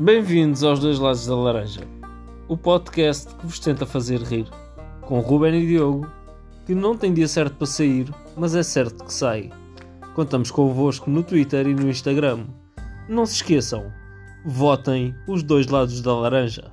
Bem-vindos aos Dois Lados da Laranja, o podcast que vos tenta fazer rir, com Ruben e Diogo, que não tem dia certo para sair, mas é certo que sai. Contamos convosco no Twitter e no Instagram. Não se esqueçam, votem os dois lados da laranja.